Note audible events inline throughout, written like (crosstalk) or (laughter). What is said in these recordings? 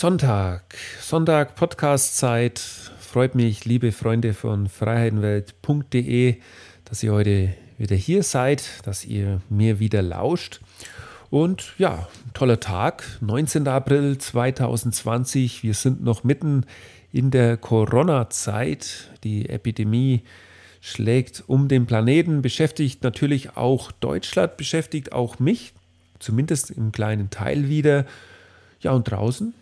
Sonntag, Sonntag Podcast-Zeit. Freut mich, liebe Freunde von freiheitenwelt.de, dass ihr heute wieder hier seid, dass ihr mir wieder lauscht. Und ja, toller Tag, 19. April 2020. Wir sind noch mitten in der Corona-Zeit. Die Epidemie schlägt um den Planeten, beschäftigt natürlich auch Deutschland, beschäftigt auch mich, zumindest im kleinen Teil wieder. Ja, und draußen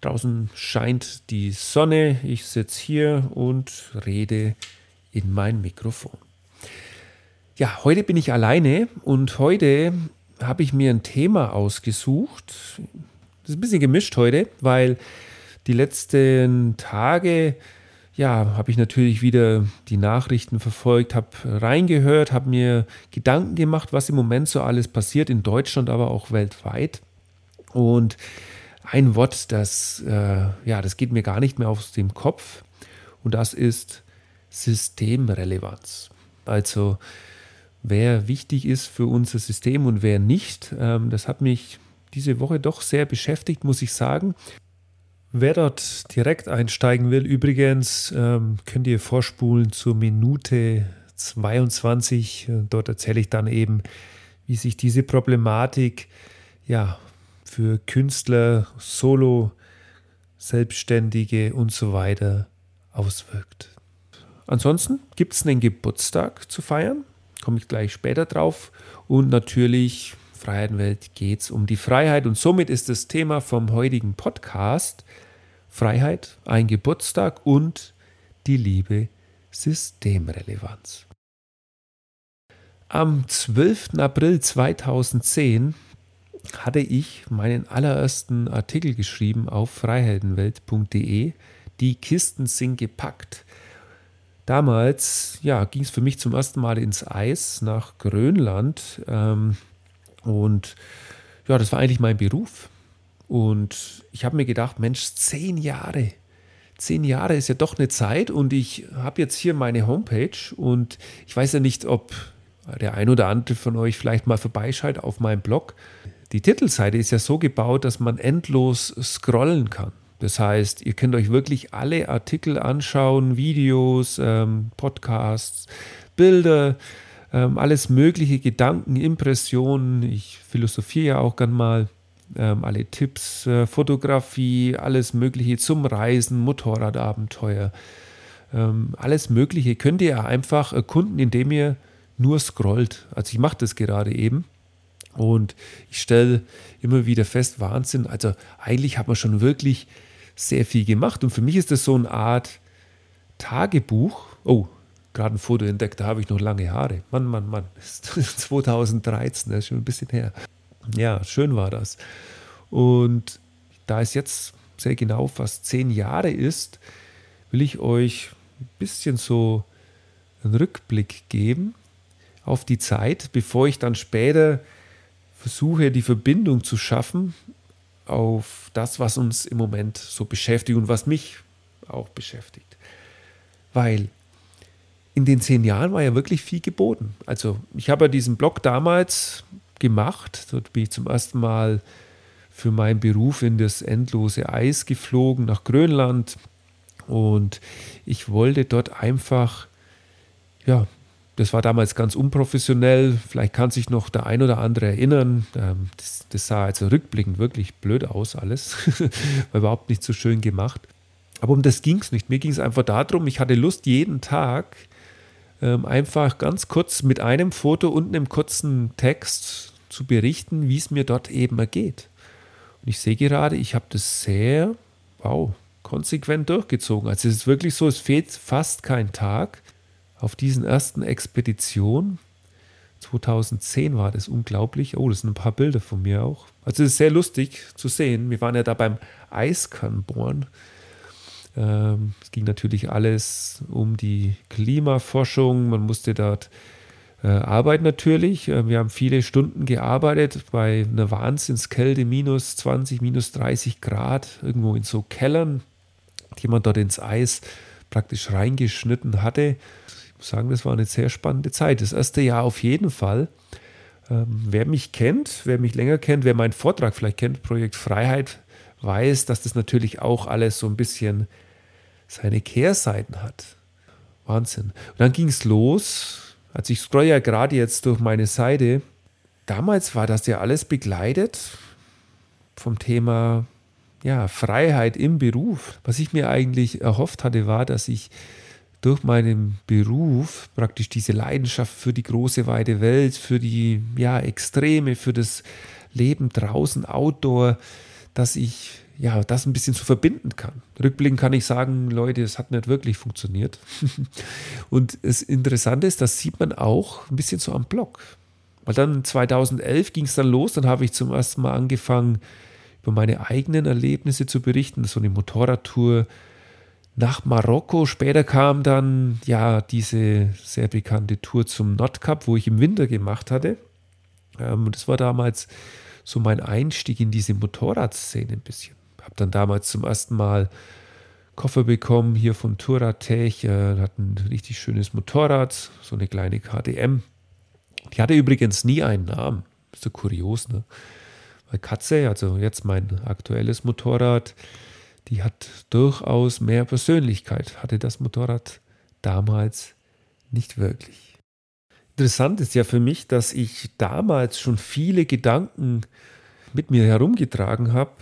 Draußen scheint die Sonne. Ich sitze hier und rede in mein Mikrofon. Ja, heute bin ich alleine und heute habe ich mir ein Thema ausgesucht. Das ist ein bisschen gemischt heute, weil die letzten Tage, ja, habe ich natürlich wieder die Nachrichten verfolgt, habe reingehört, habe mir Gedanken gemacht, was im Moment so alles passiert in Deutschland, aber auch weltweit. Und ein Wort, das, äh, ja, das geht mir gar nicht mehr aus dem Kopf und das ist Systemrelevanz. Also wer wichtig ist für unser System und wer nicht, ähm, das hat mich diese Woche doch sehr beschäftigt, muss ich sagen. Wer dort direkt einsteigen will, übrigens ähm, könnt ihr vorspulen zur Minute 22. Dort erzähle ich dann eben, wie sich diese Problematik ja für Künstler, Solo, Selbstständige und so weiter auswirkt. Ansonsten gibt es einen Geburtstag zu feiern, komme ich gleich später drauf. Und natürlich, Freiheitenwelt geht es um die Freiheit. Und somit ist das Thema vom heutigen Podcast Freiheit, ein Geburtstag und die Liebe Systemrelevanz. Am 12. April 2010 hatte ich meinen allerersten Artikel geschrieben auf freiheldenwelt.de. Die Kisten sind gepackt. Damals ja, ging es für mich zum ersten Mal ins Eis nach Grönland. Ähm, und ja, das war eigentlich mein Beruf. Und ich habe mir gedacht, Mensch, zehn Jahre. Zehn Jahre ist ja doch eine Zeit und ich habe jetzt hier meine Homepage und ich weiß ja nicht, ob der ein oder andere von euch vielleicht mal vorbeischaut auf meinem Blog. Die Titelseite ist ja so gebaut, dass man endlos scrollen kann. Das heißt, ihr könnt euch wirklich alle Artikel anschauen, Videos, ähm, Podcasts, Bilder, ähm, alles mögliche, Gedanken, Impressionen. Ich philosophiere ja auch gern mal. Ähm, alle Tipps, äh, Fotografie, alles Mögliche zum Reisen, Motorradabenteuer. Ähm, alles Mögliche könnt ihr einfach erkunden, indem ihr nur scrollt. Also ich mache das gerade eben. Und ich stelle immer wieder fest, Wahnsinn, also eigentlich hat man schon wirklich sehr viel gemacht. Und für mich ist das so eine Art Tagebuch. Oh, gerade ein Foto entdeckt, da habe ich noch lange Haare. Mann, Mann, Mann, (laughs) das ist 2013, das ist schon ein bisschen her. Ja, schön war das. Und da es jetzt sehr genau fast zehn Jahre ist, will ich euch ein bisschen so einen Rückblick geben auf die Zeit, bevor ich dann später versuche, die Verbindung zu schaffen auf das, was uns im Moment so beschäftigt und was mich auch beschäftigt. Weil in den zehn Jahren war ja wirklich viel geboten. Also ich habe ja diesen Blog damals gemacht. Dort bin ich zum ersten Mal für meinen Beruf in das endlose Eis geflogen nach Grönland. Und ich wollte dort einfach ja, das war damals ganz unprofessionell. Vielleicht kann sich noch der ein oder andere erinnern. Ähm, das, das sah also rückblickend wirklich blöd aus, alles. (laughs) war überhaupt nicht so schön gemacht. Aber um das ging es nicht. Mir ging es einfach darum, ich hatte Lust, jeden Tag ähm, einfach ganz kurz mit einem Foto und einem kurzen Text zu berichten, wie es mir dort eben ergeht. Und ich sehe gerade, ich habe das sehr, wow, konsequent durchgezogen. Also es ist wirklich so, es fehlt fast kein Tag auf diesen ersten Expedition, 2010 war das unglaublich. Oh, das sind ein paar Bilder von mir auch. Also es ist sehr lustig zu sehen. Wir waren ja da beim Eiskernbohren. Ähm, es ging natürlich alles um die Klimaforschung. Man musste dort äh, arbeiten natürlich. Äh, wir haben viele Stunden gearbeitet bei einer Wahnsinnskälte, minus 20, minus 30 Grad, irgendwo in so Kellern, die man dort ins Eis praktisch reingeschnitten hatte sagen, das war eine sehr spannende Zeit. Das erste Jahr auf jeden Fall. Ähm, wer mich kennt, wer mich länger kennt, wer meinen Vortrag vielleicht kennt, Projekt Freiheit, weiß, dass das natürlich auch alles so ein bisschen seine Kehrseiten hat. Wahnsinn. Und dann ging es los. Also ich scroll ja gerade jetzt durch meine Seite. Damals war das ja alles begleitet vom Thema ja, Freiheit im Beruf. Was ich mir eigentlich erhofft hatte, war, dass ich durch meinen Beruf praktisch diese Leidenschaft für die große weite Welt, für die ja, Extreme, für das Leben draußen, Outdoor, dass ich ja, das ein bisschen so verbinden kann. Rückblickend kann ich sagen, Leute, es hat nicht wirklich funktioniert. (laughs) Und das Interessante ist, das sieht man auch ein bisschen so am Blog. Weil dann 2011 ging es dann los, dann habe ich zum ersten Mal angefangen, über meine eigenen Erlebnisse zu berichten, so eine Motorradtour nach Marokko. Später kam dann ja diese sehr bekannte Tour zum Nordkap, wo ich im Winter gemacht hatte. Ähm, und das war damals so mein Einstieg in diese Motorradszene ein bisschen habe dann damals zum ersten Mal Koffer bekommen hier von Touratech, äh, hat ein richtig schönes Motorrad, so eine kleine KTM. Die hatte übrigens nie einen Namen. Ist so kurios, ne? Weil Katze, also jetzt mein aktuelles Motorrad, die hat durchaus mehr Persönlichkeit, hatte das Motorrad damals nicht wirklich. Interessant ist ja für mich, dass ich damals schon viele Gedanken mit mir herumgetragen habe,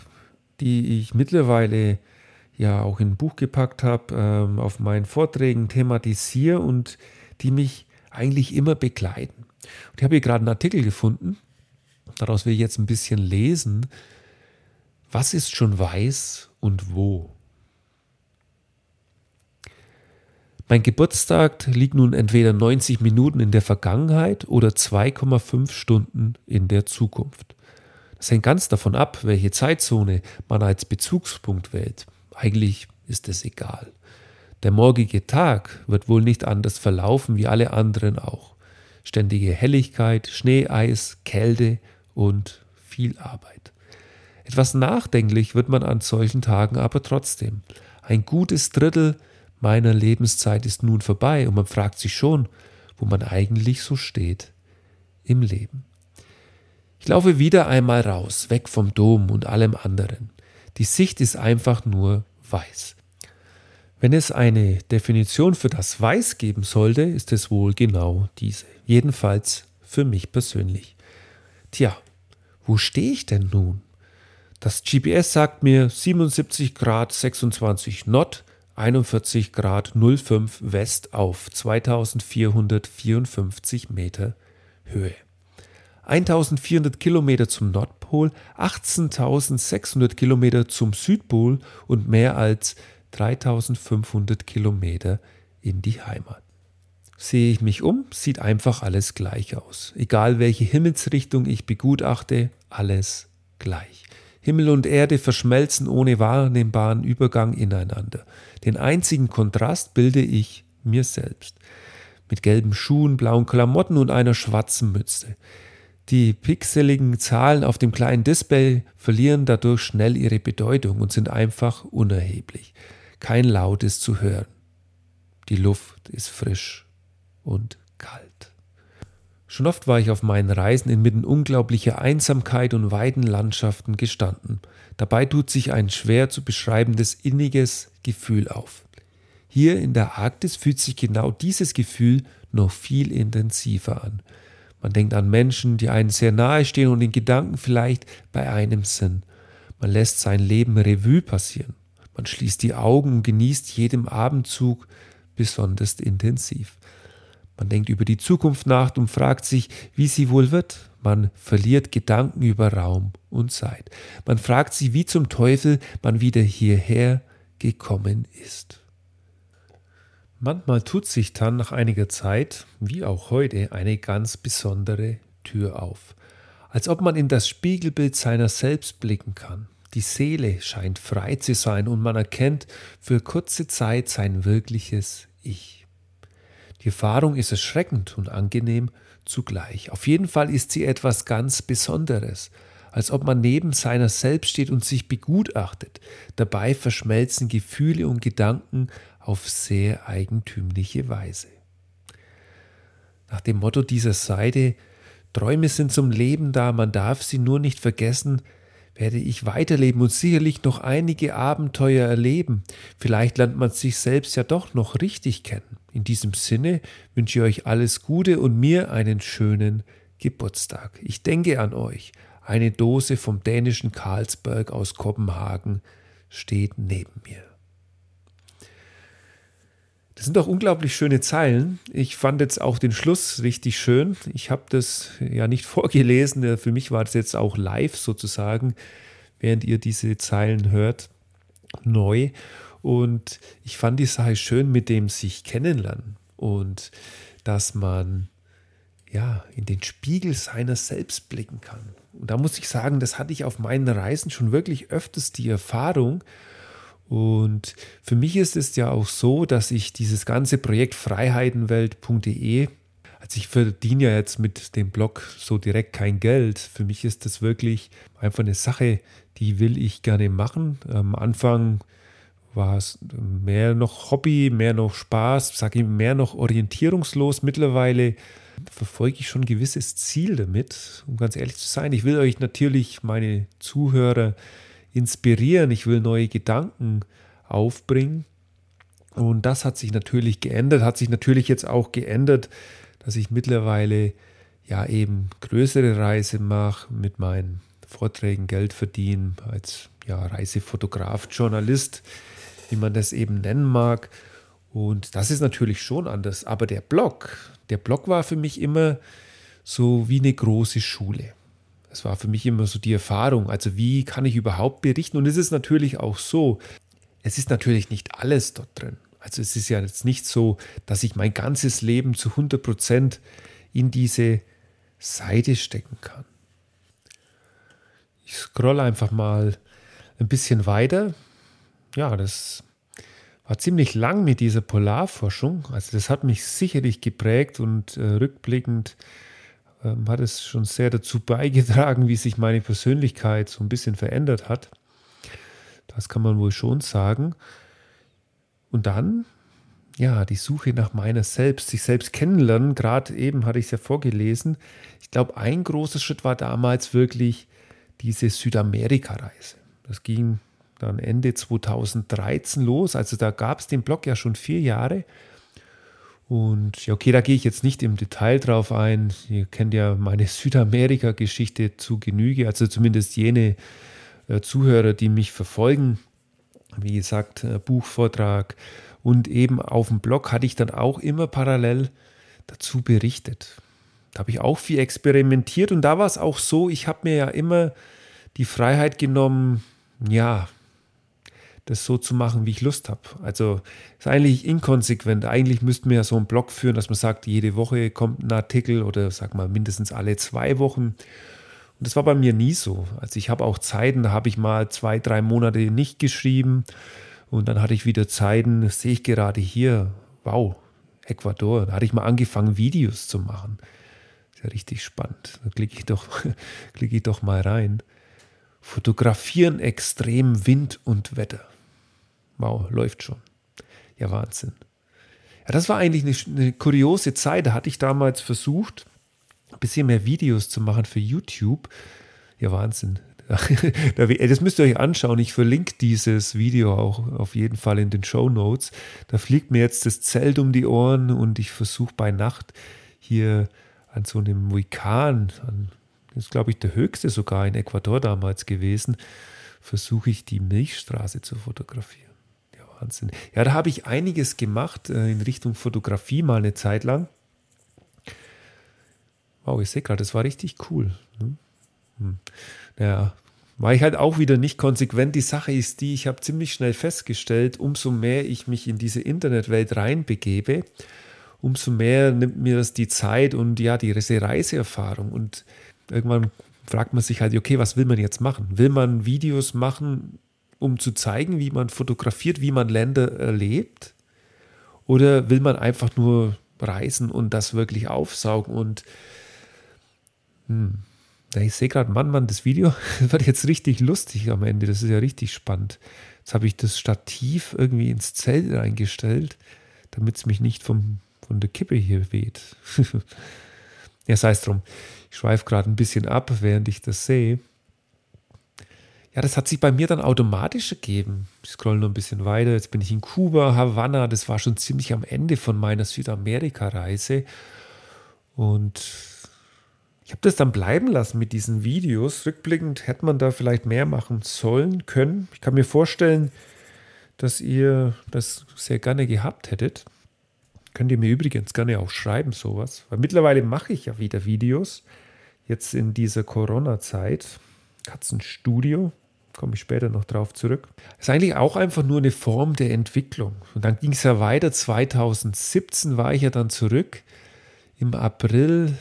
die ich mittlerweile ja auch in ein Buch gepackt habe, ähm, auf meinen Vorträgen thematisiere und die mich eigentlich immer begleiten. Und ich habe hier gerade einen Artikel gefunden, daraus will ich jetzt ein bisschen lesen. Was ist schon weiß und wo? Mein Geburtstag liegt nun entweder 90 Minuten in der Vergangenheit oder 2,5 Stunden in der Zukunft. Das hängt ganz davon ab, welche Zeitzone man als Bezugspunkt wählt. Eigentlich ist es egal. Der morgige Tag wird wohl nicht anders verlaufen wie alle anderen auch. Ständige Helligkeit, Schnee, Eis, Kälte und viel Arbeit. Etwas nachdenklich wird man an solchen Tagen aber trotzdem. Ein gutes Drittel meiner Lebenszeit ist nun vorbei und man fragt sich schon, wo man eigentlich so steht im Leben. Ich laufe wieder einmal raus, weg vom Dom und allem anderen. Die Sicht ist einfach nur weiß. Wenn es eine Definition für das Weiß geben sollte, ist es wohl genau diese. Jedenfalls für mich persönlich. Tja, wo stehe ich denn nun? Das GPS sagt mir 77 Grad 26 Nord, 41 Grad 05 West auf 2454 Meter Höhe. 1400 Kilometer zum Nordpol, 18.600 Kilometer zum Südpol und mehr als 3500 Kilometer in die Heimat. Sehe ich mich um, sieht einfach alles gleich aus. Egal welche Himmelsrichtung ich begutachte, alles gleich. Himmel und Erde verschmelzen ohne wahrnehmbaren Übergang ineinander. Den einzigen Kontrast bilde ich mir selbst. Mit gelben Schuhen, blauen Klamotten und einer schwarzen Mütze. Die pixeligen Zahlen auf dem kleinen Display verlieren dadurch schnell ihre Bedeutung und sind einfach unerheblich. Kein Laut ist zu hören. Die Luft ist frisch und kalt. Schon oft war ich auf meinen Reisen inmitten unglaublicher Einsamkeit und weiten Landschaften gestanden. Dabei tut sich ein schwer zu beschreibendes inniges Gefühl auf. Hier in der Arktis fühlt sich genau dieses Gefühl noch viel intensiver an. Man denkt an Menschen, die einem sehr nahe stehen und in Gedanken vielleicht bei einem sind. Man lässt sein Leben Revue passieren. Man schließt die Augen und genießt jedem Abendzug besonders intensiv. Man denkt über die Zukunft nach und fragt sich, wie sie wohl wird. Man verliert Gedanken über Raum und Zeit. Man fragt sich, wie zum Teufel man wieder hierher gekommen ist. Manchmal tut sich dann nach einiger Zeit, wie auch heute, eine ganz besondere Tür auf, als ob man in das Spiegelbild seiner selbst blicken kann. Die Seele scheint frei zu sein und man erkennt für kurze Zeit sein wirkliches Ich. Die Erfahrung ist erschreckend und angenehm zugleich. Auf jeden Fall ist sie etwas ganz Besonderes, als ob man neben seiner selbst steht und sich begutachtet. Dabei verschmelzen Gefühle und Gedanken auf sehr eigentümliche Weise. Nach dem Motto dieser Seite Träume sind zum Leben da, man darf sie nur nicht vergessen, werde ich weiterleben und sicherlich noch einige Abenteuer erleben. Vielleicht lernt man sich selbst ja doch noch richtig kennen. In diesem Sinne wünsche ich euch alles Gute und mir einen schönen Geburtstag. Ich denke an euch. Eine Dose vom dänischen Karlsberg aus Kopenhagen steht neben mir. Das sind doch unglaublich schöne Zeilen. Ich fand jetzt auch den Schluss richtig schön. Ich habe das ja nicht (laughs) vorgelesen. Für mich war das jetzt auch live sozusagen, während ihr diese Zeilen hört, neu. Und ich fand die Sache schön mit dem sich kennenlernen und dass man ja in den Spiegel seiner selbst blicken kann. Und da muss ich sagen, das hatte ich auf meinen Reisen schon wirklich öfters die Erfahrung. Und für mich ist es ja auch so, dass ich dieses ganze Projekt freiheitenwelt.de, also ich verdiene ja jetzt mit dem Blog so direkt kein Geld. Für mich ist das wirklich einfach eine Sache, die will ich gerne machen. Am Anfang war es mehr noch Hobby, mehr noch Spaß, sage ich mehr noch orientierungslos. Mittlerweile verfolge ich schon ein gewisses Ziel damit, um ganz ehrlich zu sein. Ich will euch natürlich meine Zuhörer inspirieren, ich will neue Gedanken aufbringen. Und das hat sich natürlich geändert, hat sich natürlich jetzt auch geändert, dass ich mittlerweile ja eben größere Reise mache, mit meinen Vorträgen Geld verdiene, als ja, Reisefotograf, Journalist, wie man das eben nennen mag. Und das ist natürlich schon anders. Aber der Blog, der Blog war für mich immer so wie eine große Schule. Das war für mich immer so die Erfahrung. Also wie kann ich überhaupt berichten? Und es ist natürlich auch so, es ist natürlich nicht alles dort drin. Also es ist ja jetzt nicht so, dass ich mein ganzes Leben zu 100 Prozent in diese Seite stecken kann. Ich scrolle einfach mal ein bisschen weiter. Ja, das war ziemlich lang mit dieser Polarforschung. Also das hat mich sicherlich geprägt und äh, rückblickend ähm, hat es schon sehr dazu beigetragen, wie sich meine Persönlichkeit so ein bisschen verändert hat. Das kann man wohl schon sagen. Und dann, ja, die Suche nach meiner selbst, sich selbst kennenlernen. Gerade eben hatte ich es ja vorgelesen. Ich glaube, ein großer Schritt war damals wirklich diese Südamerika-Reise. Das ging dann Ende 2013 los. Also da gab es den Blog ja schon vier Jahre. Und ja, okay, da gehe ich jetzt nicht im Detail drauf ein. Ihr kennt ja meine (laughs) Südamerika-Geschichte zu Genüge, also zumindest jene äh, Zuhörer, die mich verfolgen. Wie gesagt, äh, Buchvortrag und eben auf dem Blog hatte ich dann auch immer parallel dazu berichtet. Da habe ich auch viel experimentiert und da war es auch so, ich habe mir ja immer die Freiheit genommen, ja, das so zu machen, wie ich Lust habe. Also ist eigentlich inkonsequent. Eigentlich müssten wir ja so einen Blog führen, dass man sagt, jede Woche kommt ein Artikel oder sag mal mindestens alle zwei Wochen. Und das war bei mir nie so. Also ich habe auch Zeiten, da habe ich mal zwei, drei Monate nicht geschrieben und dann hatte ich wieder Zeiten, das sehe ich gerade hier, wow, Ecuador, da hatte ich mal angefangen, Videos zu machen. Ist ja richtig spannend. Da klicke ich doch, (laughs) klicke ich doch mal rein. Fotografieren extrem Wind und Wetter. Wow, läuft schon. Ja, Wahnsinn. Ja, das war eigentlich eine, eine kuriose Zeit. Da hatte ich damals versucht, ein bisschen mehr Videos zu machen für YouTube. Ja, Wahnsinn. (laughs) Das müsst ihr euch anschauen. Ich verlinke dieses Video auch auf jeden Fall in den Show Notes. Da fliegt mir jetzt das Zelt um die Ohren und ich versuche bei Nacht hier an so einem Vulkan, an, das ist glaube ich der höchste sogar in Ecuador damals gewesen, versuche ich die Milchstraße zu fotografieren. Wahnsinn. Ja, da habe ich einiges gemacht äh, in Richtung Fotografie mal eine Zeit lang. Wow, ich sehe gerade, das war richtig cool. Hm? Hm. Ja, war ich halt auch wieder nicht konsequent. Die Sache ist die, ich habe ziemlich schnell festgestellt, umso mehr ich mich in diese Internetwelt reinbegebe, umso mehr nimmt mir das die Zeit und ja, die Reiseerfahrung. Und irgendwann fragt man sich halt, okay, was will man jetzt machen? Will man Videos machen um zu zeigen, wie man fotografiert, wie man Länder erlebt? Oder will man einfach nur reisen und das wirklich aufsaugen? Und hm, ich sehe gerade, Mann, Mann, das Video (laughs) wird jetzt richtig lustig am Ende. Das ist ja richtig spannend. Jetzt habe ich das Stativ irgendwie ins Zelt reingestellt, damit es mich nicht vom, von der Kippe hier weht. (laughs) ja, sei es drum. Ich schweife gerade ein bisschen ab, während ich das sehe. Ja, das hat sich bei mir dann automatisch ergeben. Ich scroll noch ein bisschen weiter. Jetzt bin ich in Kuba, Havanna. Das war schon ziemlich am Ende von meiner Südamerika-Reise. Und ich habe das dann bleiben lassen mit diesen Videos. Rückblickend hätte man da vielleicht mehr machen sollen, können. Ich kann mir vorstellen, dass ihr das sehr gerne gehabt hättet. Könnt ihr mir übrigens gerne auch schreiben, sowas. Weil mittlerweile mache ich ja wieder Videos. Jetzt in dieser Corona-Zeit. Katzenstudio komme ich später noch drauf zurück. ist eigentlich auch einfach nur eine Form der Entwicklung. Und dann ging es ja weiter. 2017 war ich ja dann zurück. Im April,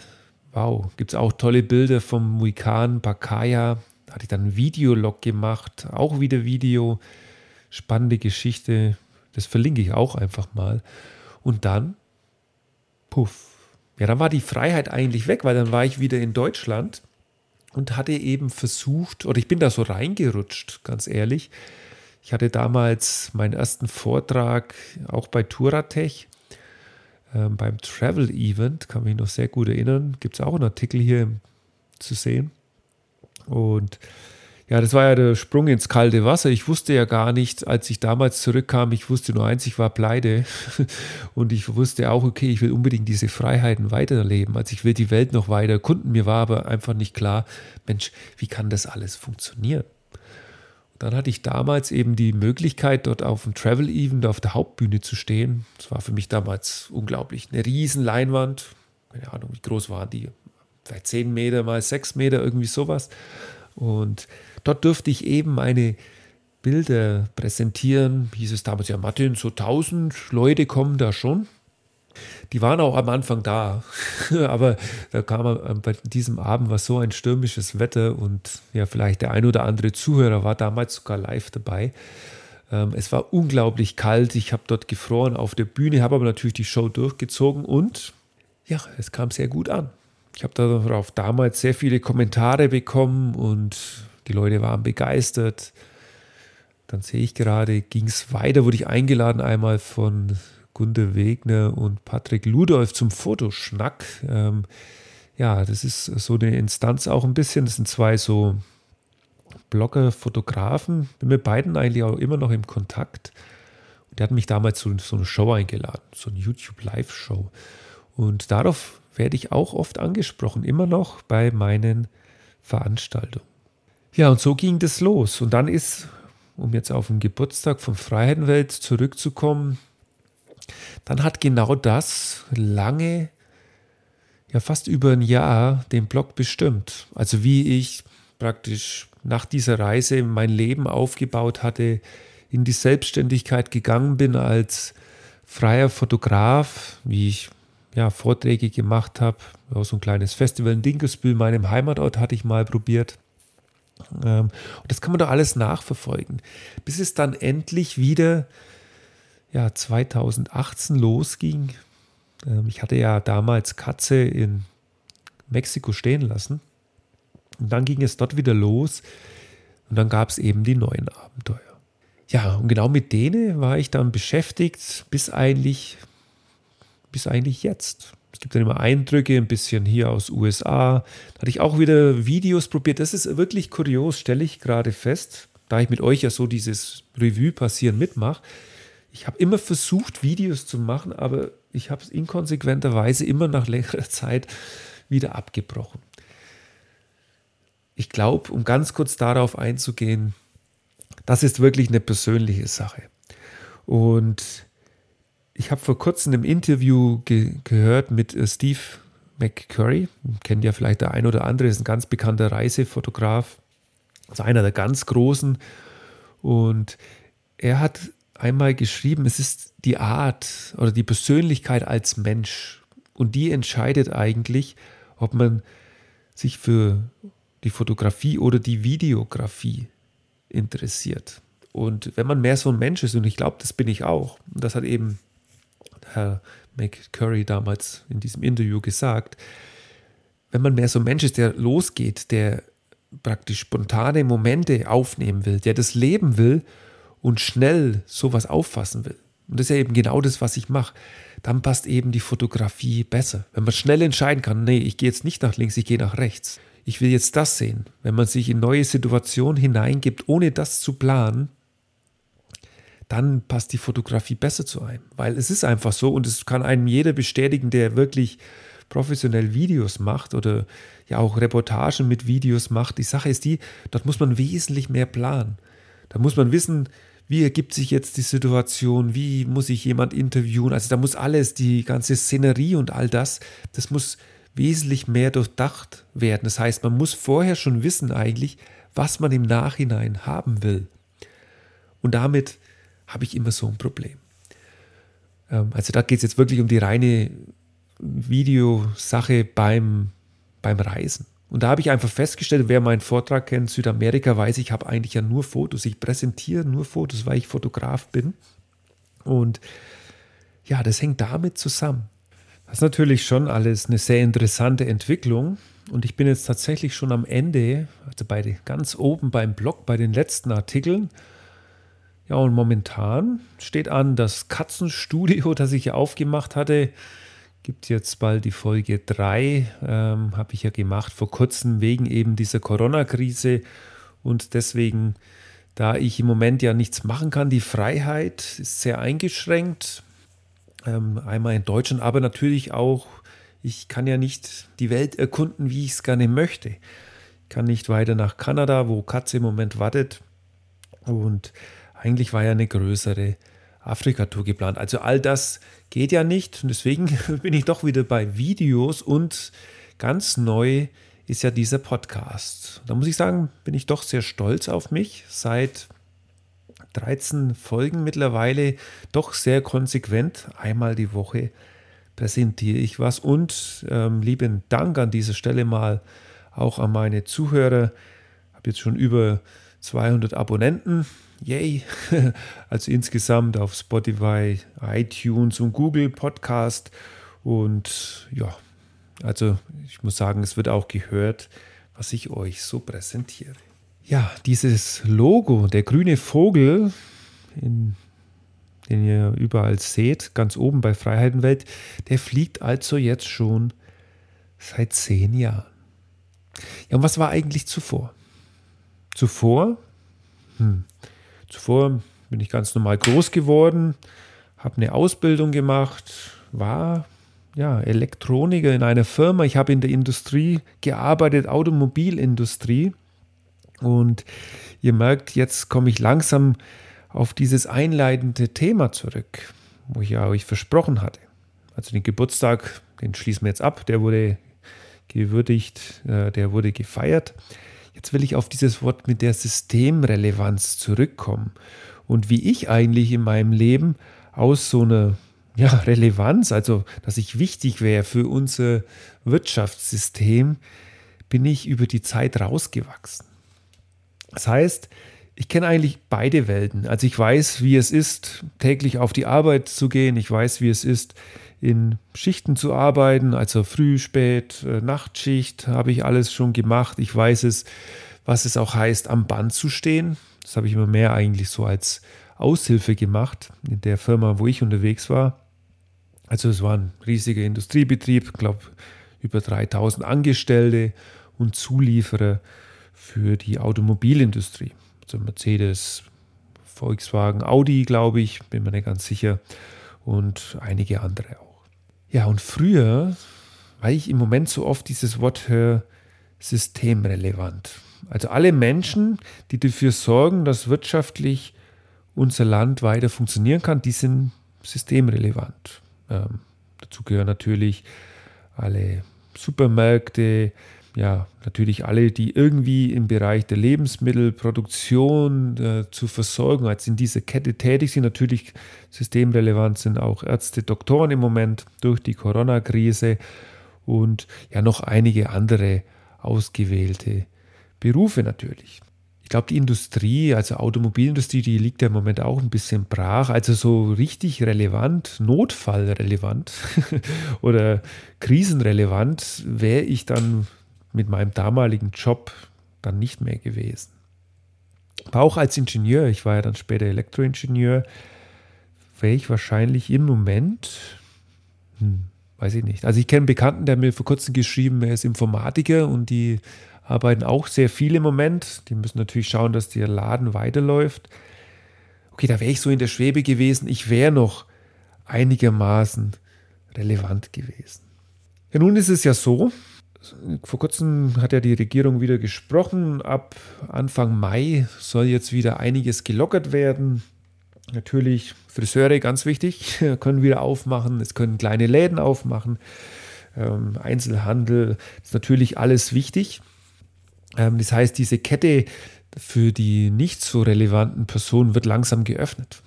wow, gibt es auch tolle Bilder vom Muikan Bakaya. Da hatte ich dann einen Videolog gemacht, auch wieder Video. Spannende Geschichte. Das verlinke ich auch einfach mal. Und dann, puff. Ja, dann war die Freiheit eigentlich weg, weil dann war ich wieder in Deutschland und hatte eben versucht, oder ich bin da so reingerutscht, ganz ehrlich. Ich hatte damals meinen ersten Vortrag auch bei Turatech äh, beim Travel Event, kann mich noch sehr gut erinnern. Gibt es auch einen Artikel hier zu sehen. Und ja, das war ja der Sprung ins kalte Wasser. Ich wusste ja gar nicht, als ich damals zurückkam, ich wusste nur eins, ich war pleite. (laughs) Und ich wusste auch, okay, ich will unbedingt diese Freiheiten weiterleben. Also ich will die Welt noch weiter erkunden. Mir war aber einfach nicht klar, Mensch, wie kann das alles funktionieren? Und dann hatte ich damals eben die Möglichkeit, dort auf dem Travel Event auf der Hauptbühne zu stehen. Das war für mich damals unglaublich. Eine riesen Leinwand. Keine Ahnung, wie groß waren die? Vielleicht 10 Meter mal 6 Meter, irgendwie sowas. Und dort durfte ich eben meine Bilder präsentieren. Hieß es damals, ja, Martin, so 1000 Leute kommen da schon. Die waren auch am Anfang da, (laughs) aber da kam bei diesem Abend war so ein stürmisches Wetter und ja, vielleicht der ein oder andere Zuhörer war damals sogar live dabei. Ähm, es war unglaublich kalt, ich habe dort gefroren auf der Bühne, habe aber natürlich die Show durchgezogen und ja, es kam sehr gut an. Ich habe darauf damals sehr viele Kommentare bekommen und die Leute waren begeistert. Dann sehe ich gerade, ging es weiter, wurde ich eingeladen einmal von Gunde Wegner und Patrick Ludolf zum Fotoschnack. Ähm, ja, das ist so eine Instanz auch ein bisschen. Das sind zwei so Blogger, Fotografen. Bin mit beiden eigentlich auch immer noch im Kontakt. Und der hat mich damals zu so eine Show eingeladen, so eine YouTube-Live-Show. Und darauf werde ich auch oft angesprochen, immer noch bei meinen Veranstaltungen. Ja, und so ging das los. Und dann ist, um jetzt auf den Geburtstag von Freiheitenwelt zurückzukommen, dann hat genau das lange, ja fast über ein Jahr, den Blog bestimmt. Also wie ich praktisch nach dieser Reise mein Leben aufgebaut hatte, in die Selbstständigkeit gegangen bin als freier Fotograf, wie ich ja, Vorträge gemacht habe. So ein kleines Festival in Dinkelsbühl, meinem Heimatort, hatte ich mal probiert. Ähm, und das kann man doch alles nachverfolgen. Bis es dann endlich wieder ja, 2018 losging. Ähm, ich hatte ja damals Katze in Mexiko stehen lassen. Und dann ging es dort wieder los. Und dann gab es eben die neuen Abenteuer. Ja, und genau mit denen war ich dann beschäftigt, bis eigentlich bis eigentlich jetzt. Es gibt dann immer Eindrücke, ein bisschen hier aus USA. Da hatte ich auch wieder Videos probiert. Das ist wirklich kurios, stelle ich gerade fest, da ich mit euch ja so dieses Revue passieren mitmache. Ich habe immer versucht, Videos zu machen, aber ich habe es inkonsequenterweise immer nach längerer Zeit wieder abgebrochen. Ich glaube, um ganz kurz darauf einzugehen, das ist wirklich eine persönliche Sache. Und ich habe vor kurzem im Interview ge gehört mit äh, Steve McCurry, kennt ja vielleicht der ein oder andere, ist ein ganz bekannter Reisefotograf, also einer der ganz großen. Und er hat einmal geschrieben, es ist die Art oder die Persönlichkeit als Mensch. Und die entscheidet eigentlich, ob man sich für die Fotografie oder die Videografie interessiert. Und wenn man mehr so ein Mensch ist, und ich glaube, das bin ich auch, und das hat eben Herr McCurry damals in diesem Interview gesagt, wenn man mehr so ein Mensch ist, der losgeht, der praktisch spontane Momente aufnehmen will, der das leben will und schnell sowas auffassen will. Und das ist ja eben genau das, was ich mache. Dann passt eben die Fotografie besser. Wenn man schnell entscheiden kann, nee, ich gehe jetzt nicht nach links, ich gehe nach rechts. ich will jetzt das sehen. Wenn man sich in neue Situationen hineingibt, ohne das zu planen, dann passt die Fotografie besser zu einem. Weil es ist einfach so und es kann einem jeder bestätigen, der wirklich professionell Videos macht oder ja auch Reportagen mit Videos macht. Die Sache ist die, dort muss man wesentlich mehr planen. Da muss man wissen, wie ergibt sich jetzt die Situation, wie muss ich jemand interviewen. Also da muss alles, die ganze Szenerie und all das, das muss wesentlich mehr durchdacht werden. Das heißt, man muss vorher schon wissen eigentlich, was man im Nachhinein haben will. Und damit habe ich immer so ein Problem. Ähm, also da geht es jetzt wirklich um die reine Videosache beim, beim Reisen. Und da habe ich einfach festgestellt, wer meinen Vortrag kennt, Südamerika, weiß ich, habe eigentlich ja nur Fotos. Ich präsentiere nur Fotos, weil ich Fotograf bin. Und ja, das hängt damit zusammen. Das ist natürlich schon alles eine sehr interessante Entwicklung. Und ich bin jetzt tatsächlich schon am Ende, also bei ganz oben beim Blog, bei den letzten Artikeln. Ja, und momentan steht an, das Katzenstudio, (laughs) das ich aufgemacht hatte, gibt jetzt bald die Folge 3, ähm, habe ich ja gemacht vor kurzem wegen eben dieser Corona-Krise. Und deswegen, da ich im Moment ja nichts machen kann, die Freiheit ist sehr eingeschränkt, ähm, einmal in Deutschland, aber natürlich auch, ich kann ja nicht die Welt erkunden, wie ich es gerne möchte. Ich kann nicht weiter nach Kanada, wo Katze im Moment wartet. Und eigentlich war ja eine größere Afrika-Tour geplant. Also all das geht ja nicht und deswegen (laughs) bin ich doch wieder bei Videos und ganz neu ist ja dieser Podcast. Da muss ich sagen, bin ich doch sehr stolz auf mich. Seit 13 Folgen mittlerweile doch sehr konsequent. Einmal die Woche präsentiere ich was und ähm, lieben Dank an dieser Stelle mal auch an meine Zuhörer. Ich habe jetzt schon über 200 Abonnenten. Yay! (laughs) Also insgesamt auf Spotify, iTunes und Google Podcast. Und ja, also ich muss sagen, es wird auch gehört, was ich euch so präsentiere. Ja, dieses Logo, der grüne Vogel, in, den ihr überall seht, ganz oben bei Freiheitenwelt, der fliegt also jetzt schon seit zehn Jahren. Ja, und was war eigentlich zuvor? Zuvor, hm, zuvor bin ich ganz normal groß geworden, habe eine Ausbildung gemacht, war ja, Elektroniker in einer Firma. Ich habe in der Industrie gearbeitet, Automobilindustrie. Und ihr merkt, jetzt komme ich langsam auf dieses einleitende Thema zurück, wo ich ja euch versprochen hatte. Also den Geburtstag, den schließen wir jetzt ab, der wurde gewürdigt, äh, der wurde gefeiert. Jetzt will ich auf dieses Wort mit der Systemrelevanz zurückkommen und wie ich eigentlich in meinem Leben aus so einer ja, Relevanz, also dass ich wichtig wäre für unser Wirtschaftssystem, bin ich über die Zeit rausgewachsen. Das heißt, ich kenne eigentlich beide Welten. Also ich weiß, wie es ist, täglich auf die Arbeit zu gehen. Ich weiß, wie es ist, in Schichten zu arbeiten, also früh, spät, äh, Nachtschicht habe ich alles schon gemacht. Ich weiß es, was es auch heißt, am Band zu stehen. Das habe ich immer mehr eigentlich so als Aushilfe gemacht in der Firma, wo ich unterwegs war. Also es war ein riesiger Industriebetrieb, glaube über 3000 Angestellte und Zulieferer für die Automobilindustrie. Also Mercedes, Volkswagen, Audi, glaube ich, bin mir nicht ganz sicher und einige andere auch. Ja, und früher, weil ich im Moment so oft dieses Wort höre, systemrelevant. Also alle Menschen, die dafür sorgen, dass wirtschaftlich unser Land weiter funktionieren kann, die sind systemrelevant. Ähm, dazu gehören natürlich alle Supermärkte, ja, natürlich alle, die irgendwie im Bereich der Lebensmittelproduktion äh, zur Versorgung, als in dieser Kette tätig sind, natürlich systemrelevant sind auch Ärzte, Doktoren im Moment durch die Corona-Krise und ja noch einige andere ausgewählte Berufe natürlich. Ich glaube, die Industrie, also Automobilindustrie, die liegt ja im Moment auch ein bisschen brach. Also so richtig relevant, notfallrelevant (laughs) oder krisenrelevant wäre ich dann mit meinem damaligen Job dann nicht mehr gewesen. Aber auch als Ingenieur, ich war ja dann später Elektroingenieur, wäre ich wahrscheinlich im Moment, hm, weiß ich nicht. Also ich kenne einen Bekannten, der mir vor kurzem geschrieben, er ist Informatiker und die arbeiten auch sehr viel im Moment. Die müssen natürlich schauen, dass der Laden weiterläuft. Okay, da wäre ich so in der Schwebe gewesen. Ich wäre noch einigermaßen relevant gewesen. Ja, nun ist es ja so, vor kurzem hat ja die Regierung wieder gesprochen. Ab Anfang Mai soll jetzt wieder einiges gelockert werden. Natürlich Friseure, ganz wichtig, (laughs) können wieder aufmachen. Es können kleine Läden aufmachen. Ähm, Einzelhandel ist natürlich alles wichtig. Ähm, das heißt, diese Kette für die nicht so relevanten Personen wird langsam geöffnet.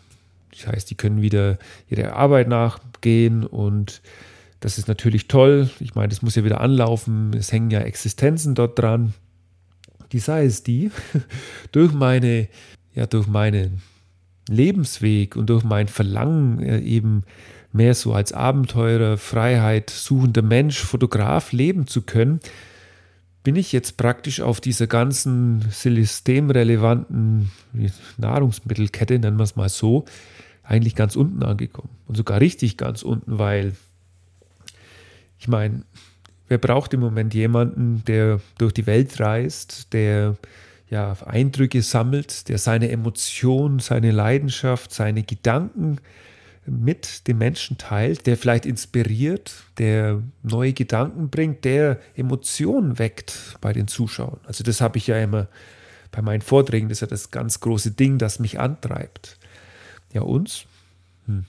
Das heißt, die können wieder ihrer Arbeit nachgehen und das ist natürlich toll. Ich meine, das muss ja wieder anlaufen. Es hängen ja Existenzen dort dran. Die sei es die, (laughs) durch meine, ja, durch meinen Lebensweg und durch mein Verlangen äh, eben mehr so als Abenteurer, Freiheit suchender Mensch, Fotograf leben zu können, bin ich jetzt praktisch auf dieser ganzen systemrelevanten Nahrungsmittelkette, nennen wir es mal so, eigentlich ganz unten angekommen. Und sogar richtig ganz unten, weil ich meine, wer braucht im Moment jemanden, der durch die Welt reist, der ja, Eindrücke sammelt, der seine Emotionen, seine Leidenschaft, seine Gedanken mit den Menschen teilt, der vielleicht inspiriert, der neue Gedanken bringt, der Emotionen weckt bei den Zuschauern. Also das habe ich ja immer bei meinen Vorträgen, das ist ja das ganz große Ding, das mich antreibt. Ja, uns? Hm.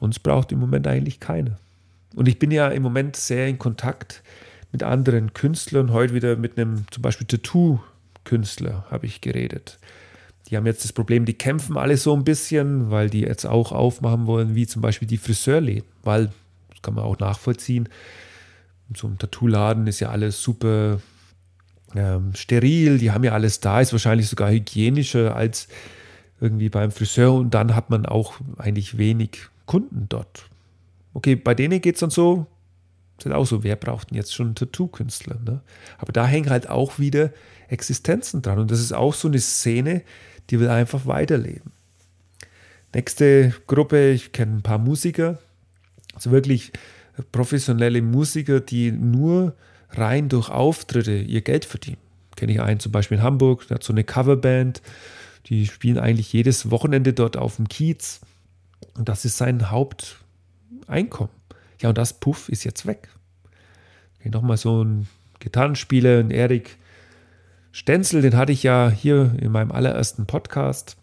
Uns braucht im Moment eigentlich keiner. Und ich bin ja im Moment sehr in Kontakt mit anderen Künstlern. Heute wieder mit einem zum Beispiel Tattoo-Künstler habe ich geredet. Die haben jetzt das Problem, die kämpfen alle so ein bisschen, weil die jetzt auch aufmachen wollen, wie zum Beispiel die Friseurläden. Weil, das kann man auch nachvollziehen, so einem Tattoo-Laden ist ja alles super ähm, steril, die haben ja alles da, ist wahrscheinlich sogar hygienischer als irgendwie beim Friseur und dann hat man auch eigentlich wenig Kunden dort. Okay, bei denen geht es dann so, halt auch so, wer braucht denn jetzt schon einen Tattoo-Künstler? Ne? Aber da hängen halt auch wieder Existenzen dran. Und das ist auch so eine Szene, die will einfach weiterleben. Nächste Gruppe, ich kenne ein paar Musiker, also wirklich professionelle Musiker, die nur rein durch Auftritte ihr Geld verdienen. Kenne ich einen zum Beispiel in Hamburg, der hat so eine Coverband, die spielen eigentlich jedes Wochenende dort auf dem Kiez. Und das ist sein Haupteinkommen. Ja, und das Puff ist jetzt weg. Okay, Nochmal so ein Gitarrenspieler, ein Erik Stenzel, den hatte ich ja hier in meinem allerersten Podcast.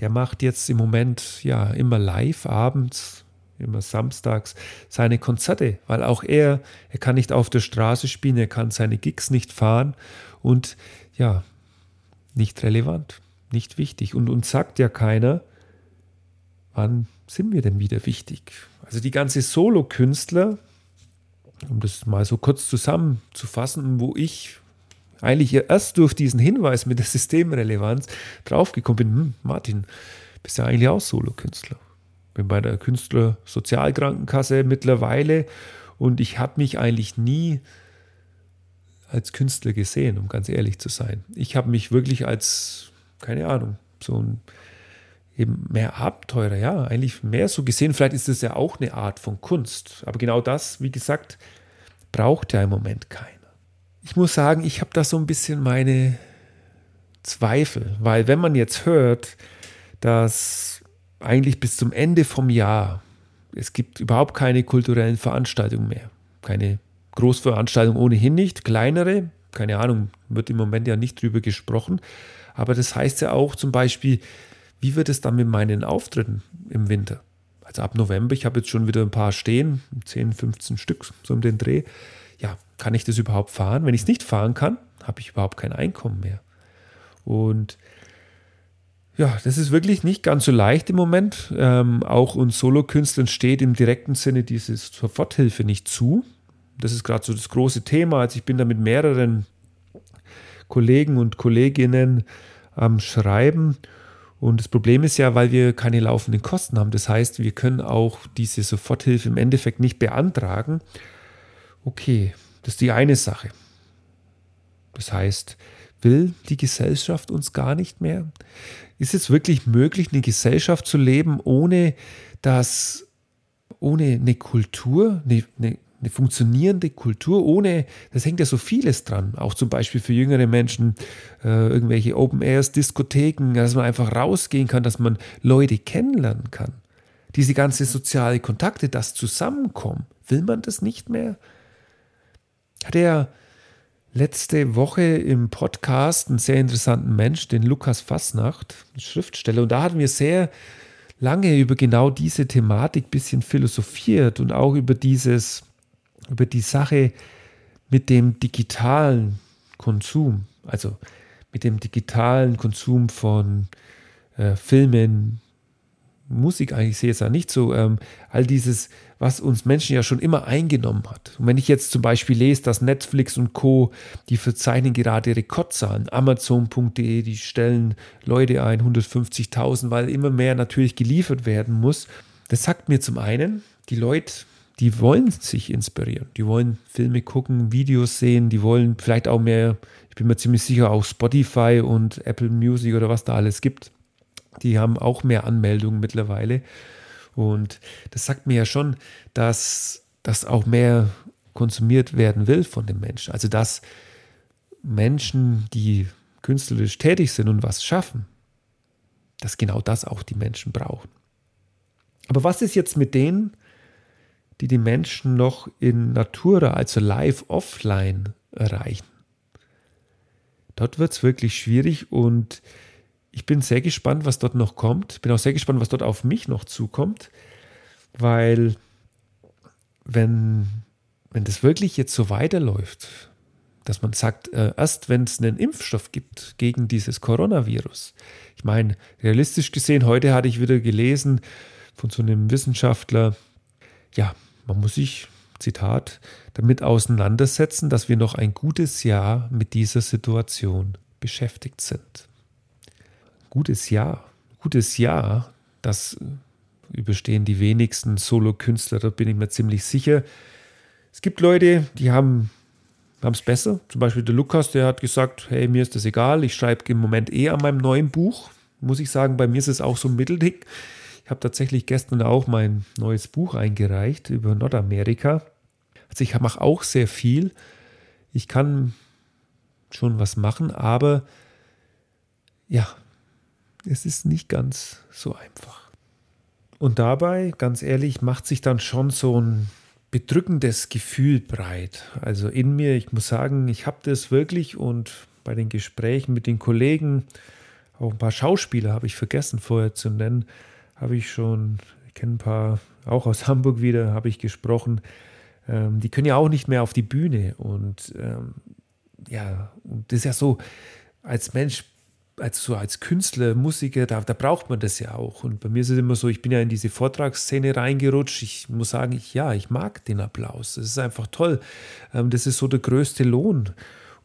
Der macht jetzt im Moment ja immer live abends, immer samstags seine Konzerte, weil auch er, er kann nicht auf der Straße spielen, er kann seine Gigs nicht fahren und ja, nicht relevant, nicht wichtig. Und uns sagt ja keiner, wann sind wir denn wieder wichtig? Also die ganze Solo-Künstler, um das mal so kurz zusammenzufassen, wo ich eigentlich erst durch diesen Hinweis mit der Systemrelevanz draufgekommen bin, hm, Martin, bist ja eigentlich auch Solokünstler. Bin bei der Künstlersozialkrankenkasse mittlerweile und ich habe mich eigentlich nie als Künstler gesehen, um ganz ehrlich zu sein. Ich habe mich wirklich als, keine Ahnung, so ein eben mehr Abenteurer, ja, eigentlich mehr so gesehen. Vielleicht ist es ja auch eine Art von Kunst. Aber genau das, wie gesagt, braucht ja im Moment keiner. Ich muss sagen, ich habe da so ein bisschen meine Zweifel, weil wenn man jetzt hört, dass eigentlich bis zum Ende vom Jahr es gibt überhaupt keine kulturellen Veranstaltungen mehr, keine Großveranstaltungen ohnehin nicht, kleinere, keine Ahnung, wird im Moment ja nicht drüber gesprochen, aber das heißt ja auch zum Beispiel, wie wird es dann mit meinen Auftritten im Winter? Also ab November, ich habe jetzt schon wieder ein paar stehen, 10, 15 Stück, so um den Dreh ja, kann ich das überhaupt fahren? Wenn ich es nicht fahren kann, habe ich überhaupt kein Einkommen mehr. Und ja, das ist wirklich nicht ganz so leicht im Moment. Ähm, auch uns Solokünstlern steht im direkten Sinne diese Soforthilfe nicht zu. Das ist gerade so das große Thema. Also ich bin da mit mehreren Kollegen und Kolleginnen am Schreiben. Und das Problem ist ja, weil wir keine laufenden Kosten haben. Das heißt, wir können auch diese Soforthilfe im Endeffekt nicht beantragen. Okay, das ist die eine Sache. Das heißt, will die Gesellschaft uns gar nicht mehr? Ist es wirklich möglich, eine Gesellschaft zu leben, ohne dass, ohne eine Kultur, eine, eine, eine funktionierende Kultur ohne, das hängt ja so vieles dran, auch zum Beispiel für jüngere Menschen, äh, irgendwelche Open Airs, Diskotheken, dass man einfach rausgehen kann, dass man Leute kennenlernen kann. Diese ganze soziale Kontakte, das Zusammenkommen, will man das nicht mehr? Hat er letzte Woche im Podcast einen sehr interessanten Mensch, den Lukas Fassnacht, Schriftsteller, und da hatten wir sehr lange über genau diese Thematik ein bisschen philosophiert und auch über dieses über die Sache mit dem digitalen Konsum, also mit dem digitalen Konsum von äh, Filmen, Musik eigentlich sehe ich es ja nicht so, ähm, all dieses, was uns Menschen ja schon immer eingenommen hat. Und wenn ich jetzt zum Beispiel lese, dass Netflix und Co., die verzeichnen gerade Rekordzahlen, Amazon.de, die stellen Leute ein, 150.000, weil immer mehr natürlich geliefert werden muss. Das sagt mir zum einen, die Leute die wollen sich inspirieren. Die wollen Filme gucken, Videos sehen, die wollen vielleicht auch mehr, ich bin mir ziemlich sicher, auch Spotify und Apple Music oder was da alles gibt. Die haben auch mehr Anmeldungen mittlerweile. Und das sagt mir ja schon, dass das auch mehr konsumiert werden will von den Menschen. Also dass Menschen, die künstlerisch tätig sind und was schaffen, dass genau das auch die Menschen brauchen. Aber was ist jetzt mit denen, die die Menschen noch in Natura, also live offline erreichen. Dort wird es wirklich schwierig und ich bin sehr gespannt, was dort noch kommt. Bin auch sehr gespannt, was dort auf mich noch zukommt, weil wenn, wenn das wirklich jetzt so weiterläuft, dass man sagt, äh, erst wenn es einen Impfstoff gibt gegen dieses Coronavirus. Ich meine, realistisch gesehen, heute hatte ich wieder gelesen von so einem Wissenschaftler, ja, man muss sich, Zitat, damit auseinandersetzen, dass wir noch ein gutes Jahr mit dieser Situation beschäftigt sind. Gutes Jahr, gutes Jahr, das überstehen die wenigsten Solo-Künstler, da bin ich mir ziemlich sicher. Es gibt Leute, die haben es besser. Zum Beispiel der Lukas, der hat gesagt, hey, mir ist das egal, ich schreibe im Moment eh an meinem neuen Buch. Muss ich sagen, bei mir ist es auch so ein Mittelding. Ich habe tatsächlich gestern auch mein neues Buch eingereicht über Nordamerika. Also ich mache auch sehr viel. Ich kann schon was machen, aber ja, es ist nicht ganz so einfach. Und dabei, ganz ehrlich, macht sich dann schon so ein bedrückendes Gefühl breit. Also in mir, ich muss sagen, ich habe das wirklich und bei den Gesprächen mit den Kollegen, auch ein paar Schauspieler habe ich vergessen vorher zu nennen, habe ich schon, ich kenne ein paar, auch aus (laughs) Hamburg wieder, habe ich gesprochen. Ähm, die können ja auch nicht mehr auf die Bühne. Und ähm, ja, und das ist ja so, als Mensch, als so als Künstler, Musiker, da, da braucht man das ja auch. Und bei mir ist es immer so, ich bin ja in diese Vortragsszene reingerutscht. Ich muss sagen, ich, ja, ich mag den Applaus. Das ist einfach toll. Ähm, das ist so der größte Lohn.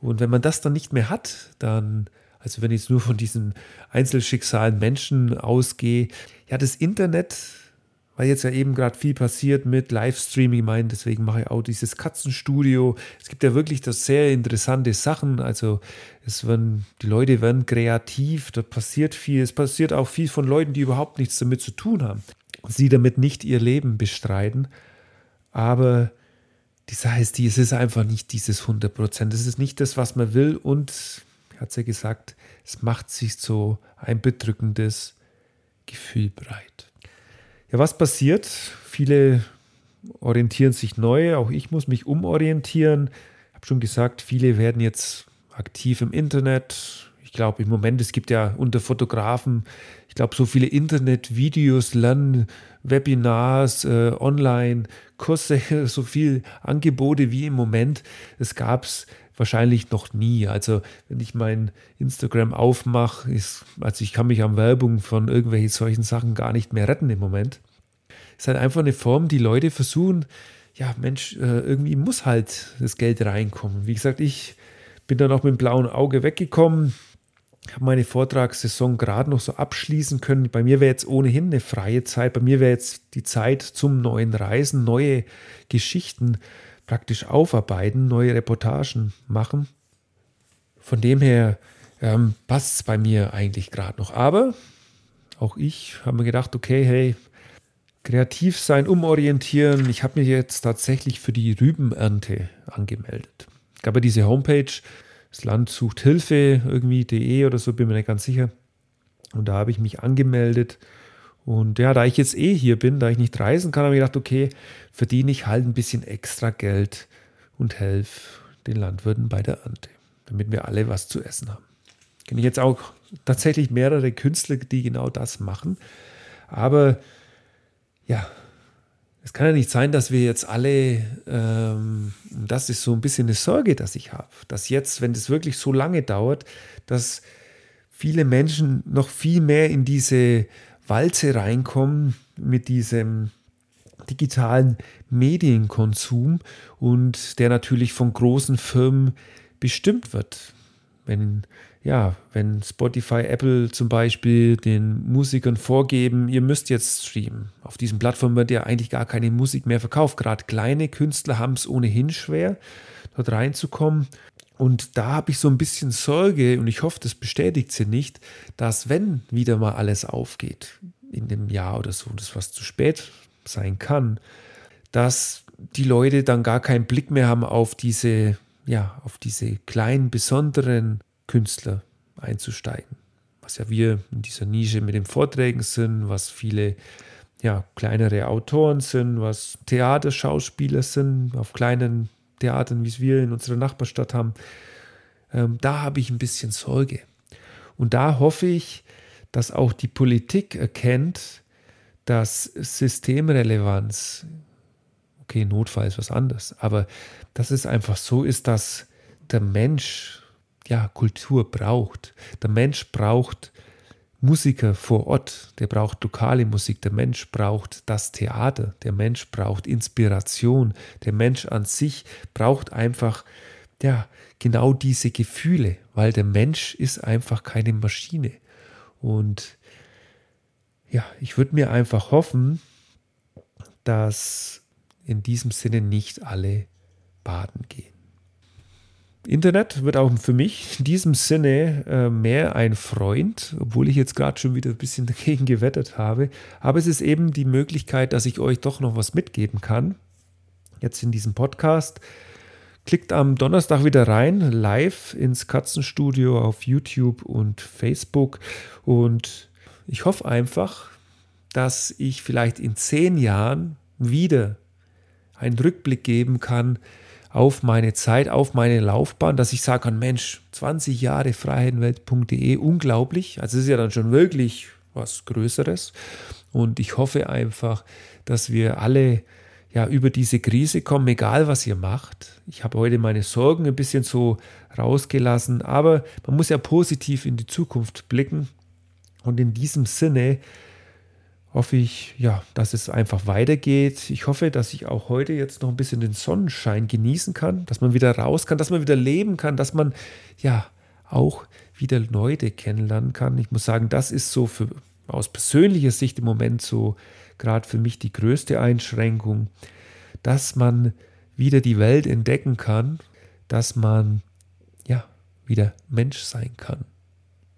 Und wenn man das dann nicht mehr hat, dann also wenn ich jetzt nur von diesen Einzelschicksalen Menschen ausgehe, ja, das Internet, weil jetzt ja eben gerade viel passiert mit Livestreaming, ich meine, deswegen mache ich auch dieses Katzenstudio. Es gibt ja wirklich das sehr interessante Sachen. Also es werden, die Leute werden kreativ, da passiert viel. Es passiert auch viel von Leuten, die überhaupt nichts damit zu tun haben. Sie damit nicht ihr Leben bestreiten. Aber die Sache ist es ist einfach nicht dieses 100 Prozent. Es ist nicht das, was man will und hat sie gesagt, es macht sich so ein bedrückendes Gefühl breit. Ja, was passiert? Viele orientieren sich neu, auch ich muss mich umorientieren. Ich habe schon gesagt, viele werden jetzt aktiv im Internet. Ich glaube, im Moment, es gibt ja unter Fotografen, ich glaube, so viele Internet-Videos, Lernen, Webinars, äh, Online-Kurse, (laughs) so viele Angebote wie im Moment. Es gab es wahrscheinlich noch nie. Also wenn ich mein Instagram aufmache, ist, also ich kann mich an Werbung von irgendwelchen solchen Sachen gar nicht mehr retten im Moment. Es ist halt einfach eine Form, die Leute versuchen, ja Mensch, äh, irgendwie muss halt das Geld reinkommen. Wie gesagt, ich bin dann auch mit dem blauen Auge weggekommen, habe meine Vortragssaison gerade noch so abschließen können. Bei mir wäre jetzt ohnehin eine freie Zeit. Bei mir wäre jetzt die Zeit zum neuen Reisen, neue Geschichten praktisch aufarbeiten, neue Reportagen machen. Von dem her ähm, passt es bei mir eigentlich gerade noch. Aber auch ich habe mir gedacht, okay, hey, kreativ sein, umorientieren. Ich habe mich jetzt tatsächlich für die Rübenernte angemeldet. Es gab ja diese Homepage, das Land sucht Hilfe, irgendwie.de oder so, bin mir nicht ganz sicher. Und da habe ich mich angemeldet. Und ja, da ich jetzt eh hier bin, da ich nicht reisen kann, habe ich gedacht, okay, verdiene ich halt ein bisschen extra Geld und helfe den Landwirten bei der Ernte, damit wir alle was zu essen haben. Kenne ich jetzt auch tatsächlich mehrere Künstler, die genau das machen. Aber ja, es kann ja nicht sein, dass wir jetzt alle, ähm, das ist so ein bisschen eine Sorge, dass ich habe, dass jetzt, wenn das wirklich so lange dauert, dass viele Menschen noch viel mehr in diese Walze reinkommen mit diesem digitalen Medienkonsum und der natürlich von großen Firmen bestimmt wird. Wenn ja, wenn Spotify, Apple zum Beispiel den Musikern vorgeben, ihr müsst jetzt streamen. Auf diesen Plattformen wird ja eigentlich gar keine Musik mehr verkauft. Gerade kleine Künstler haben es ohnehin schwer, dort reinzukommen. Und da habe ich so ein bisschen Sorge, und ich hoffe, das bestätigt sie nicht, dass wenn wieder mal alles aufgeht, in dem Jahr oder so, das was zu spät sein kann, dass die Leute dann gar keinen Blick mehr haben auf diese, ja, auf diese kleinen, besonderen Künstler einzusteigen. Was ja wir in dieser Nische mit den Vorträgen sind, was viele ja, kleinere Autoren sind, was Theaterschauspieler sind, auf kleinen Theatern, wie es wir in unserer Nachbarstadt haben. Ähm, da habe ich ein bisschen Sorge. Und da hoffe ich, dass auch die Politik erkennt, dass Systemrelevanz, okay, Notfall ist was anderes, aber dass es einfach so ist, dass der Mensch ja, Kultur braucht. Der Mensch braucht Musiker vor Ort, der braucht lokale Musik, der Mensch braucht das Theater, der Mensch braucht Inspiration, der Mensch an sich braucht einfach ja, genau diese Gefühle, weil der Mensch ist einfach keine Maschine. Und ja, ich würde mir einfach hoffen, dass in diesem Sinne nicht alle baden gehen. Internet wird auch für mich in diesem Sinne äh, mehr ein Freund, obwohl ich jetzt gerade schon wieder ein bisschen (laughs) dagegen gewettet habe. Aber es ist eben die Möglichkeit, dass ich euch doch noch was mitgeben kann. Jetzt in diesem Podcast. Klickt am Donnerstag wieder rein, live ins Katzenstudio auf YouTube und Facebook. Und ich hoffe einfach, dass ich vielleicht in zehn Jahren wieder einen Rückblick geben kann auf meine Zeit, auf meine Laufbahn, dass ich sagen kann, Mensch, 20 Jahre freiheitenwelt.de, unglaublich. Also es ist ja dann schon wirklich was Größeres. Und ich hoffe einfach, dass wir alle ja über diese Krise kommen, egal was ihr macht. Ich habe heute meine Sorgen ein bisschen so rausgelassen, aber man muss ja positiv in die Zukunft blicken. Und in diesem Sinne hoffe ich, ja, dass es einfach weitergeht. Ich hoffe, dass ich auch heute jetzt noch ein bisschen den Sonnenschein genießen kann, dass man wieder raus kann, dass man wieder leben kann, dass man ja auch wieder Leute kennenlernen kann. Ich muss sagen, das ist so für, aus persönlicher Sicht im Moment so gerade für mich die größte Einschränkung, dass man wieder die Welt entdecken kann, dass man ja wieder Mensch sein kann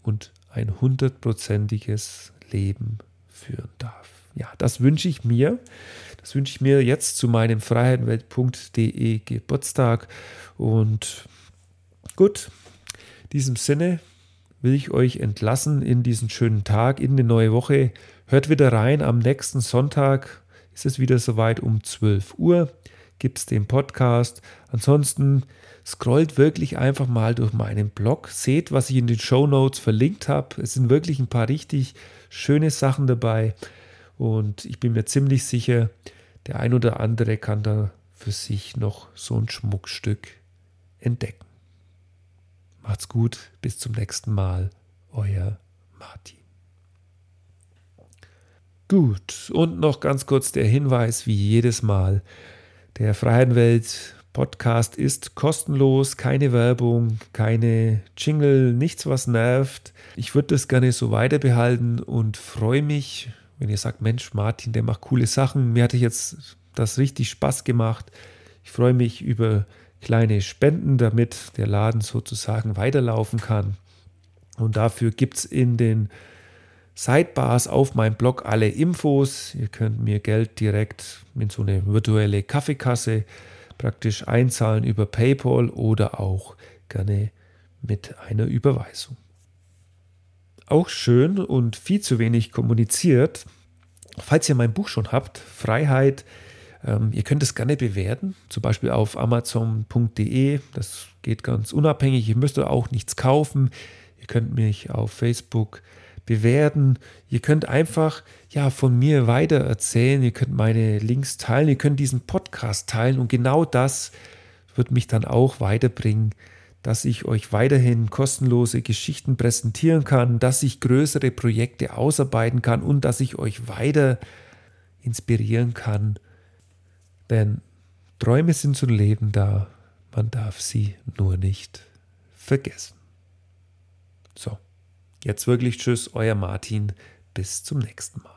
und ein hundertprozentiges Leben führen darf. Ja, das wünsche ich mir. Das wünsche ich mir jetzt zu meinem freiheitenwelt.de Geburtstag. Und gut, in diesem Sinne will ich euch entlassen in diesen schönen Tag, in die neue Woche. Hört wieder rein. Am nächsten Sonntag ist es wieder soweit um 12 Uhr. Gibt es den Podcast. Ansonsten scrollt wirklich einfach mal durch meinen Blog. Seht, was ich in den Show Notes verlinkt habe. Es sind wirklich ein paar richtig schöne Sachen dabei. Und ich bin mir ziemlich sicher, der ein oder andere kann da für sich noch so ein Schmuckstück entdecken. Macht's gut, bis zum nächsten Mal, euer Martin. Gut, und noch ganz kurz der Hinweis, wie jedes Mal, der Freiheitenwelt Podcast ist kostenlos, keine Werbung, keine Jingle, nichts, was nervt. Ich würde das gerne so weiter behalten und freue mich, wenn ihr sagt, Mensch, Martin, der macht coole Sachen. Mir hatte jetzt das richtig Spaß gemacht. Ich freue mich über kleine Spenden, damit der Laden sozusagen weiterlaufen kann. Und dafür gibt es in den Sidebars auf meinem Blog alle Infos. Ihr könnt mir Geld direkt in so eine virtuelle Kaffeekasse praktisch einzahlen über PayPal oder auch gerne mit einer Überweisung. Auch schön und viel zu wenig kommuniziert. Falls ihr mein Buch schon habt, Freiheit, ähm, ihr könnt es gerne bewerten, zum Beispiel auf amazon.de. Das geht ganz unabhängig. Ihr müsst auch nichts kaufen. Ihr könnt mich auf Facebook bewerten. Ihr könnt einfach ja von mir weiter erzählen. Ihr könnt meine Links teilen. Ihr könnt diesen Podcast teilen und genau das wird mich dann auch weiterbringen, dass ich euch weiterhin kostenlose Geschichten präsentieren kann, dass ich größere Projekte ausarbeiten kann und dass ich euch weiter inspirieren kann. Denn Träume sind zum Leben da, man darf sie nur nicht vergessen. So. Jetzt wirklich Tschüss, euer Martin. Bis zum nächsten Mal.